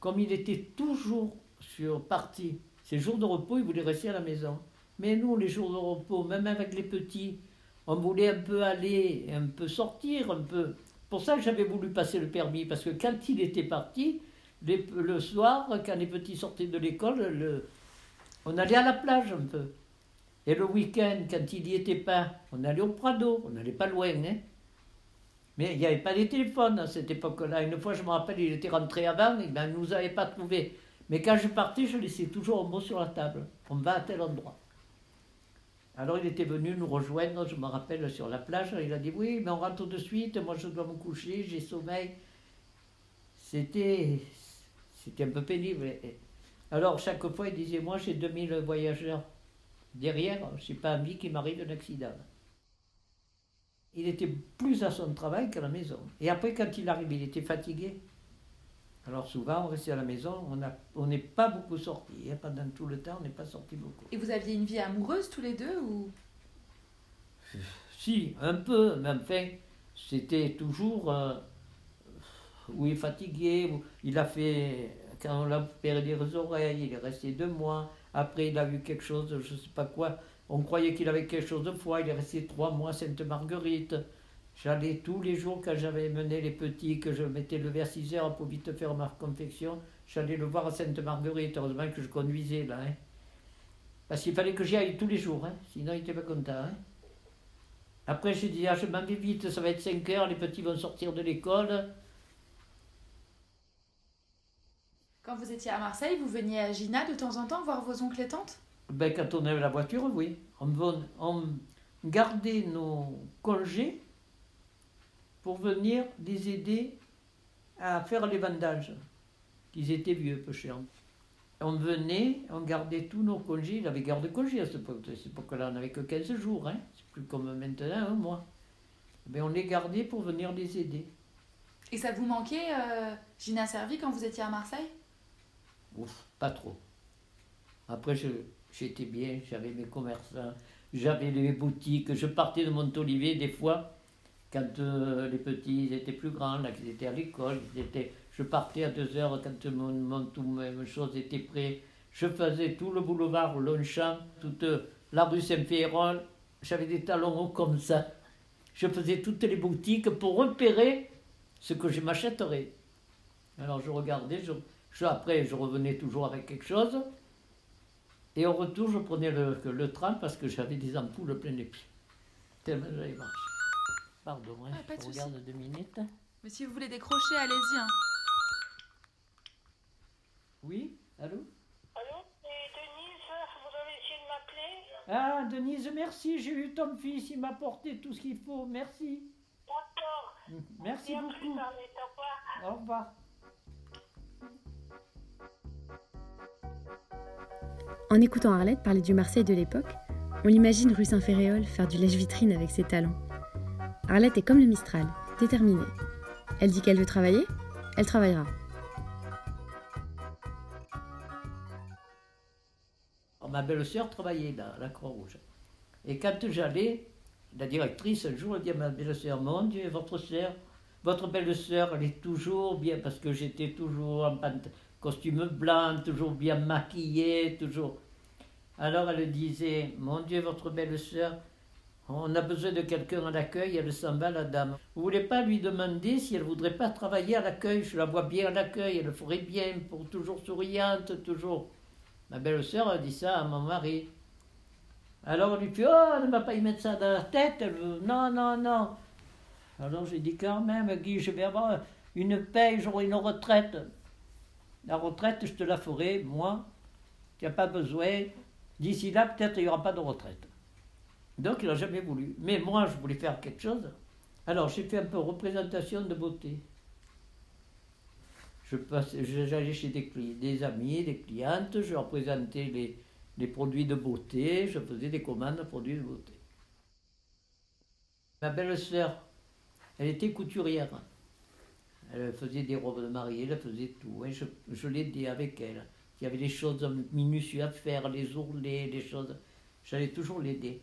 comme il était toujours sur parti, ces jours de repos, il voulait rester à la maison. Mais nous, les jours de repos, même avec les petits, on voulait un peu aller, un peu sortir, un peu. Pour ça j'avais voulu passer le permis, parce que quand il était parti, le soir, quand les petits sortaient de l'école, le- on allait à la plage un peu. Et le week-end, quand il n'y était pas, on allait au Prado, on n'allait pas loin. Hein. Mais il n'y avait pas de téléphone à cette époque-là. Une fois, je me rappelle, il était rentré avant, ben, il ne nous avait pas trouvés. Mais quand je partais, je laissais toujours un mot sur la table. On va à tel endroit. Alors il était venu nous rejoindre, je me rappelle, sur la plage. Il a dit Oui, mais on rentre de suite, moi je dois me coucher, j'ai sommeil. C'était, un peu pénible. Alors chaque fois, il disait Moi j'ai 2000 voyageurs derrière, je n'ai pas envie qu'il m'arrive un accident. Il était plus à son travail qu'à la maison. Et après, quand il arrive, il était fatigué. Alors souvent, on restait à la maison, on n'est pas beaucoup sorti. hein. Pendant tout le temps, on n'est pas sorti beaucoup. Et vous aviez une vie amoureuse tous les deux ou? Si, un peu, mais enfin, c'était toujours. euh, oui, fatigué. Il a fait. Quand on l'a opéré les oreilles, il est resté deux mois. Après, il a vu quelque chose, je ne sais pas quoi. On croyait qu'il avait quelque chose de foie. Il est resté trois mois à Sainte-Marguerite. J'allais tous les jours quand j'avais mené les petits, que je mettais le vers 6 heures pour vite faire ma confection. J'allais le voir à Sainte-Marguerite. Heureusement que je conduisais là. hein. Parce qu'il fallait que j'y aille tous les jours. hein. Sinon, il n'était pas content. hein. Après, j'ai dit, ah, je m'en vais vite, ça va être 5 heures, les petits vont sortir de l'école. Quand vous étiez à Marseille, vous veniez à Gina de temps en temps voir vos oncles et tantes? Ben, quand on avait la voiture, oui. On, on gardait nos congés pour venir les aider à faire les vendages. Ils étaient vieux, peu cher. On venait, on gardait tous nos congés. Il avait cette époque. À cette époque-là, on n'avait que 15 jours. Hein. C'est plus comme maintenant, un mois. Ben, on les gardait pour venir les aider. Et ça vous manquait, euh, Gina Servi, quand vous étiez à Marseille? Ouf, pas trop. Après, je- j'étais bien, j'avais mes commerçants, j'avais les boutiques, je partais de Montolivet des fois, quand euh, les petits étaient plus grands, là, qu'ils étaient à l'école, étaient, je partais à deux heures quand mon, mon, tout, mes choses étaient prêt. Je faisais tout le boulevard Longchamp, toute euh, la rue Saint-Féron, j'avais des talons hauts comme ça. Je faisais toutes les boutiques pour repérer ce que je m'achèterais. Alors je regardais, je, je- après je revenais toujours avec quelque chose. Et au retour, je prenais le, le tram parce que j'avais des ampoules plein les pieds. Tellement j'avais marché. Pardon, hein, Ah, je regarde deux minutes. Mais si vous voulez décrocher, allez-y. hein. Oui, allô? Allô, c'est Denise, vous avez essayé de m'appeler? Ah, Denise, merci, j'ai eu ton fils, il m'a apporté tout ce qu'il faut, merci. D'accord. Merci Et beaucoup. plus, au revoir. Au revoir. En écoutant Arlette parler du Marseille de l'époque, on l'imagine rue Saint-Féréol faire du lèche-vitrine avec ses talents. Arlette est comme le Mistral, déterminée. Elle dit qu'elle veut travailler, elle travaillera. Alors, ma belle-sœur travaillait à la Croix-Rouge. Et quand j'allais, la directrice, un jour, elle dit à ma belle-sœur Mon Dieu, votre sœur, votre belle-sœur, elle est toujours bien, parce que j'étais toujours en pant- costume blanc, toujours bien maquillée, toujours. Alors elle disait Mon Dieu, votre belle-sœur, on a besoin de quelqu'un à l'accueil, elle s'en va, la dame. Vous voulez pas lui demander si elle voudrait pas travailler à l'accueil? Je la vois bien à l'accueil, elle le ferait bien, pour toujours souriante, toujours. Ma belle-sœur a dit ça à mon mari. Alors on lui fait Oh, ne va pas y mettre ça dans la tête. Elle veut, non, non, non. Alors j'ai dit quand même, Guy, je vais avoir une paye, j'aurai une retraite. La retraite, je te la ferai, moi. Tu n'as pas besoin. D'ici là, peut-être il n'y aura pas de retraite. Donc il n'a jamais voulu. Mais moi, je voulais faire quelque chose. Alors j'ai fait un peu représentation de beauté. Je passais- J'allais chez des amis, des clientes, je leur présentais les, les produits de beauté, je faisais des commandes de produits de beauté. Ma belle-sœur, elle était couturière. Elle faisait des robes de mariée, elle faisait tout. Je, je l'aidais avec elle. Il y avait des choses minutieuses à faire, les ourlets, les choses. J'allais toujours l'aider.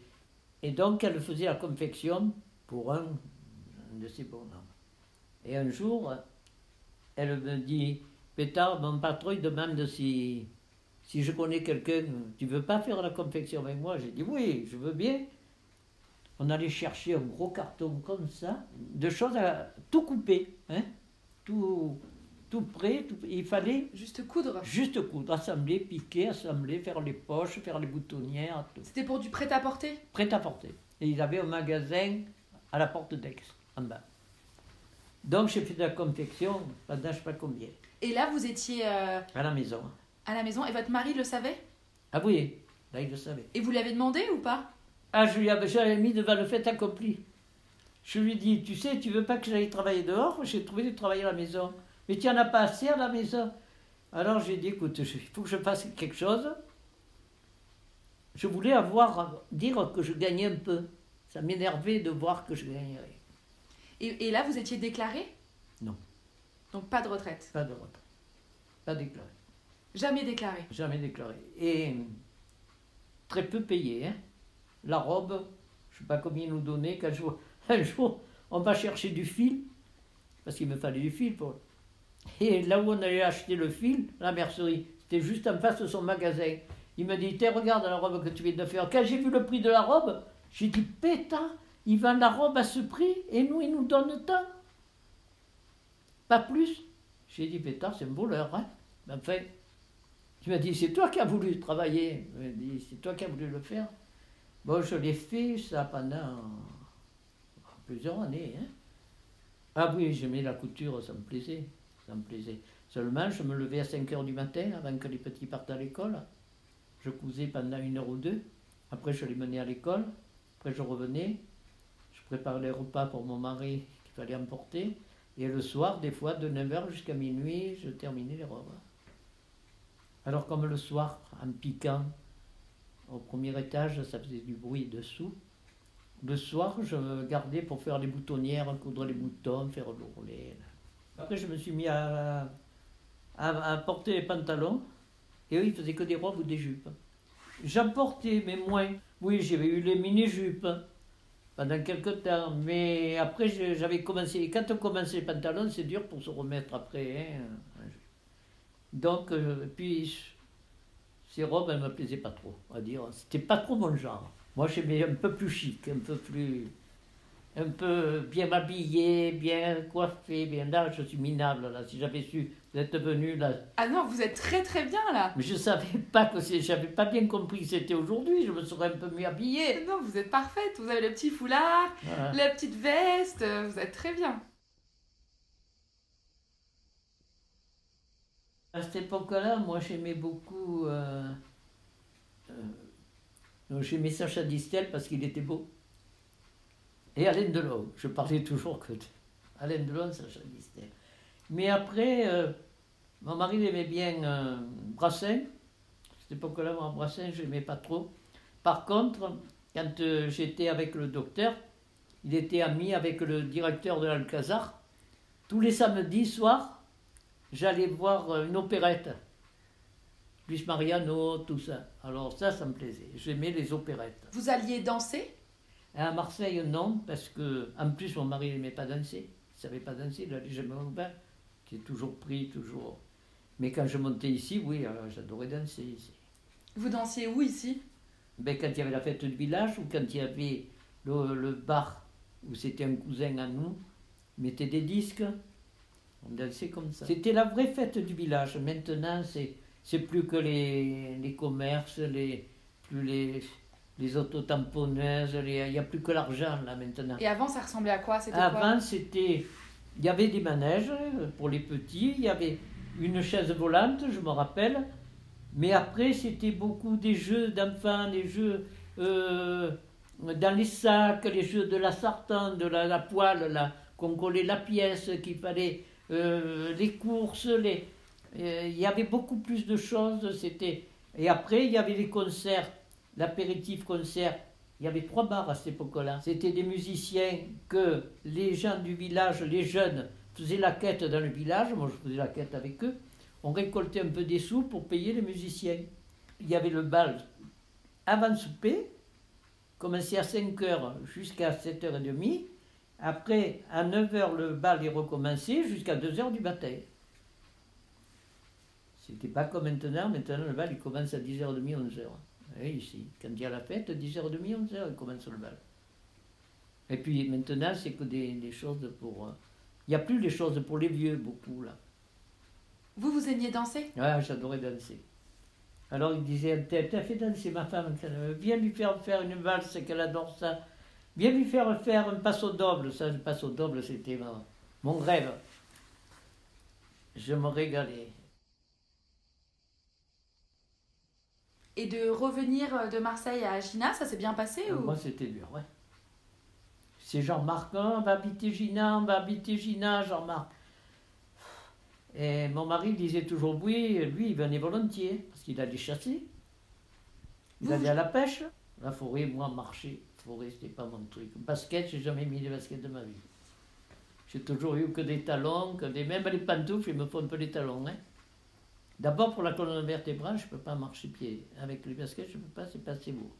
Et donc, elle faisait la confection pour un, un de ses bonhommes. Et un jour, elle me dit, Pétard, mon patron, il demande si, si je connais quelqu'un, tu veux pas faire la confection avec moi? J'ai dit, oui, je veux bien. On allait chercher un gros carton comme ça, de choses à tout couper, hein, tout, tout prêt. tout- il fallait Juste coudre. juste coudre, assembler, piquer, assembler, faire les poches, faire les boutonnières. C'était pour du prêt-à-porter? Prêt à porter. Et ils avaient un magasin à la porte d'Aix, en bas. Donc j'ai fait de la confection pendant je sais pas combien, Et là, vous étiez euh, à la maison. à la maison et votre mari le savait? Ah oui, là il le savait. Et vous l'avez demandé ou pas? Ah, je lui avais, mis devant le fait accompli. Je lui dis, tu sais, tu veux pas que j'aille travailler dehors? J'ai trouvé du travail à la maison. Mais tu en as pas assez à la maison. Alors j'ai dit, écoute, je- il faut que je fasse quelque chose. Je voulais avoir, dire que je gagnais un peu. Ça m'énervait de voir que je gagnerais. Et, et là, vous étiez déclaré? Non. Donc pas de retraite? Pas de retraite. Pas déclaré. Jamais déclaré? Jamais déclaré. Et très peu payé. Hein. La robe, je ne sais pas combien ils nous donnaient. Qu'un jour, un jour, on va chercher du fil, parce qu'il me fallait du fil pour. Et là où on allait acheter le fil, la mercerie, c'était juste en face de son magasin. Il me dit, regarde la robe que tu viens de faire. Quand j'ai vu le prix de la robe, j'ai dit, pétard, il vend la robe à ce prix et nous, il nous donne tant. Pas plus. J'ai dit, pétard, c'est un voleur. Hein. Enfin, tu m'as dit, c'est toi qui as voulu travailler. Il m'a dit, c'est toi qui as voulu le faire. Bon, je l'ai fait ça pendant plusieurs années. Hein. Ah oui, j'aimais la couture, ça me plaisait. Ça me plaisait. Seulement, je me levais à 5 heures du matin avant que les petits partent à l'école. Je cousais pendant une heure ou deux. Après, je les menais à l'école. Après, je revenais. Je préparais les repas pour mon mari qu'il fallait emporter. Et le soir, des fois, de 9h jusqu'à minuit, je terminais les robes. Alors, comme le soir, en piquant, au premier étage, ça faisait du bruit dessous. Le soir, je gardais pour faire les boutonnières, coudre les boutons, faire le rouler. Après, je me suis mis à, à, porter les pantalons. Et eux, ils faisaient que des robes ou des jupes. J'en portais, mais moins. Oui, j'avais eu les mini-jupes pendant quelques temps. Mais après, j'avais commencé. Quand on commence les pantalons, c'est dur pour se remettre après. Hein. Donc, euh, puis, ces robes, elles ne me plaisaient pas trop, à dire. C'était pas trop mon genre. Moi, j'aimais un peu plus chic, un peu plus. un peu bien habillé, bien coiffé, bien là, je suis minable, là. Si j'avais su, vous êtes venu là. Ah non, vous êtes très très bien, là. Mais je savais pas que c'est. J'avais pas bien compris que c'était aujourd'hui, je me serais un peu mieux habillée. Non, vous êtes parfaite, vous avez le petit foulard, la petite veste, vous êtes très bien. À cette époque-là, moi j'aimais beaucoup. Euh, euh, j'aimais Sacha Distel parce qu'il était beau. Et Alain Delon. Je parlais toujours que de Alain Delon, Sacha Distel. Mais après, euh, mon mari aimait bien euh, Brassin. À cette époque-là, moi, Brassin, je n'aimais pas trop. Par contre, quand j'étais avec le docteur, il était ami avec le directeur de l'Alcazar. Tous les samedis soirs, j'allais voir euh, une opérette. Luis Mariano, tout ça. Alors ça, ça me plaisait. J'aimais les opérettes. Vous alliez danser? À Marseille, non, parce que en plus mon mari n'aimait pas danser. Il savait pas danser, il n'allait jamais au bain. Qui est toujours pris, toujours. Mais quand je montais ici, oui, j'adorais danser ici. Vous dansiez où ici? Ben, Quand il y avait la fête du village ou quand il y avait le, le bar où c'était un cousin à nous, mettait des disques on dansait comme ça. C'était la vraie fête du village. Maintenant, c'est, c'est plus que les, les commerces, les, plus les, les autotamponneuses, il n'y a plus que l'argent là maintenant. Et avant, ça ressemblait à quoi? C'était Avant, c'était. Il y avait des manèges pour les petits, il y avait une chaise volante, je me rappelle. Mais après, c'était beaucoup des jeux d'enfants, des jeux euh, dans les sacs, les jeux de la sartane, de la, la poêle, là, qu'on collait la pièce, qu'il fallait euh, les courses, les, euh, il y avait beaucoup plus de choses. C'était et après il y avait les concerts, l'apéritif concert. Il y avait trois bars à cette époque-là. C'était des musiciens que les gens du village, les jeunes, faisaient la quête dans le village. Moi, je faisais la quête avec eux. On récoltait un peu des sous pour payer les musiciens. Il y avait le bal avant souper, commençait à 5 h jusqu'à 7h30. Après, à 9h, le bal est recommencé jusqu'à 2h du matin. C'était pas comme maintenant. Maintenant, le bal, il commence à 10h30, 11h. Et ici, quand il y a la fête, 10h30, 11h, il commence le bal. Et puis maintenant, c'est que des, choses pour. Euh, il n'y a plus les choses pour les vieux, beaucoup, là. Vous, vous aimiez danser? Ouais, j'adorais danser. Alors il disait, t'as fait danser ma femme, viens lui faire faire une valse, qu'elle adore ça. Viens lui faire faire un passo double. Ça, le passo double, c'était mon, rêve. Je me régalais. Et de revenir de Marseille à Gina, ça s'est bien passé ou... Moi, c'était dur, ouais. C'est Jean-Marc, hein, on va habiter Gina, on va habiter Gina, Jean-Marc. Et mon mari disait toujours oui, lui, il venait volontiers, parce qu'il allait chasser. Il allait à la pêche, la forêt, moi, marcher. forêt, c'était pas mon truc. Basket, j'ai jamais mis des baskets de ma vie. J'ai toujours eu que des talons, que des... même les pantoufles, il me faut un peu les talons. Hein. D'abord, pour la colonne vertébrale, je ne peux pas marcher pied. Avec les baskets, je ne peux pas, c'est pas assez beau.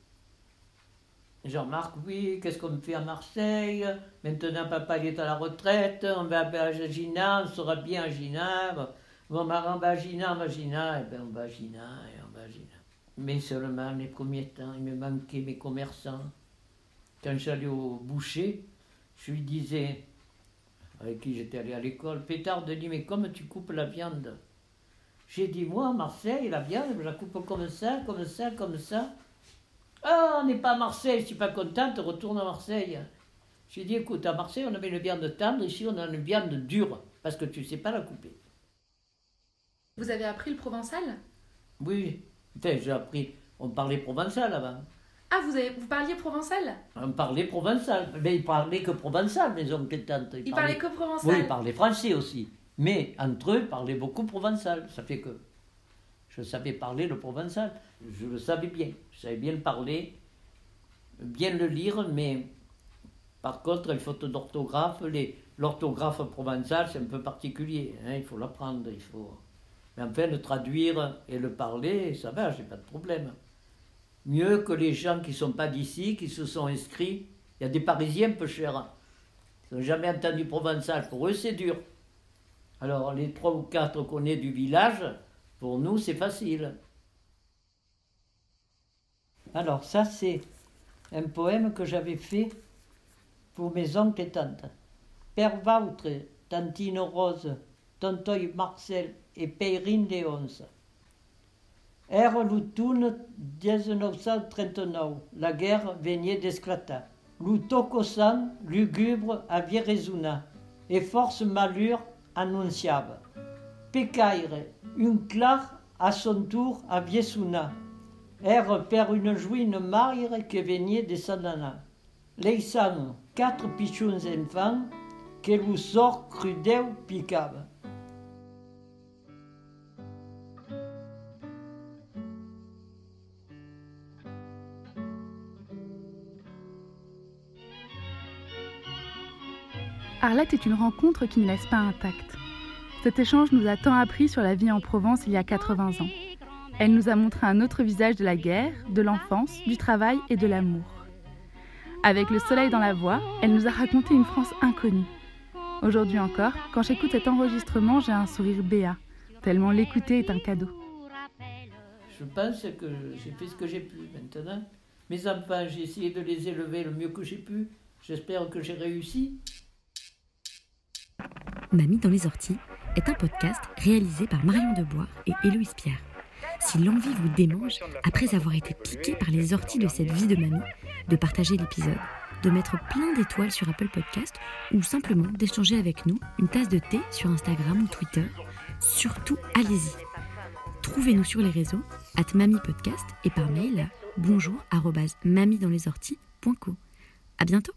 Jean-Marc, oui, qu'est-ce qu'on fait à Marseille? Maintenant, papa il est à la retraite, on va à Gina, on sera bien à Gina. Bon, on va à Gina, on va à Gina, et bien on va à Gina, et on va à Gina. Mais seulement les premiers temps, il me manquait mes commerçants. Quand j'allais au boucher, je lui disais, avec qui j'étais allé à l'école, Pétard de dit, mais comme tu coupes la viande? J'ai dit, moi, à Marseille, la viande, je la coupe comme ça, comme ça, comme ça. Ah, on n'est pas à Marseille, je suis pas contente, retourne à Marseille. J'ai dit, écoute, à Marseille, on avait une viande tendre, ici, on a une viande dure, parce que tu ne sais pas la couper. Vous avez appris le provençal? Oui, enfin, j'ai appris, on parlait provençal avant. Ah, vous, avez, vous parliez provençal? On parlait provençal, mais ils parlaient que provençal, mes oncles et tantes. Ils, parlaient que provençal Oui, ils parlaient français aussi. Mais entre eux, ils parlaient beaucoup provençal. Ça fait que je savais parler le provençal. Je le savais bien. Je savais bien le parler, bien le lire, mais par contre, les fautes d'orthographe, l'orthographe provençal, c'est un peu particulier. Hein, il faut l'apprendre, il faut. Mais enfin, le traduire et le parler, ça va, j'ai pas de problème mieux que les gens qui ne sont pas d'ici, qui se sont inscrits. Il y a des Parisiens peu chers. Ils n'ont jamais entendu provençal. Pour eux, c'est dur. Alors, les trois ou quatre qu'on est du village, pour nous, c'est facile. Alors, ça, c'est un poème que j'avais fait pour mes oncles et tantes. Père Vautre, Tantine Rose, Tontoy Marcel et Peyrine Léonce. Era l'automne 1939, la guerre venait d'esclater. L'utocosan lugubre à Vierezuna, et force malure annonciava. Pecaire, une clare à son tour à Viesuna, er per une jouine maire qui venait de Sanana. Leisan, quatre pichons enfants, que lu sort crudeu. Arlette est une rencontre qui ne laisse pas intacte. Cet échange nous a tant appris sur la vie en Provence il y a 80 ans. Elle nous a montré un autre visage de la guerre, de l'enfance, du travail et de l'amour. Avec le soleil dans la voix, elle nous a raconté une France inconnue. Aujourd'hui encore, quand j'écoute cet enregistrement, j'ai un sourire béat, tellement l'écouter est un cadeau. Je pense que j'ai fait ce que j'ai pu maintenant. Mes enfants, j'ai essayé de les élever le mieux que j'ai pu. J'espère que j'ai réussi. Mamie dans les orties est un podcast réalisé par Marion Debois et Héloïse Pierre. Si l'envie vous démange, après avoir été piqué par les orties de cette vie de mamie, de partager l'épisode, de mettre plein d'étoiles sur Apple Podcast ou simplement d'échanger avec nous une tasse de thé sur Instagram ou Twitter, surtout allez-y. Trouvez-nous sur les réseaux, at Mamie Podcast et par mail à bonjour bientôt!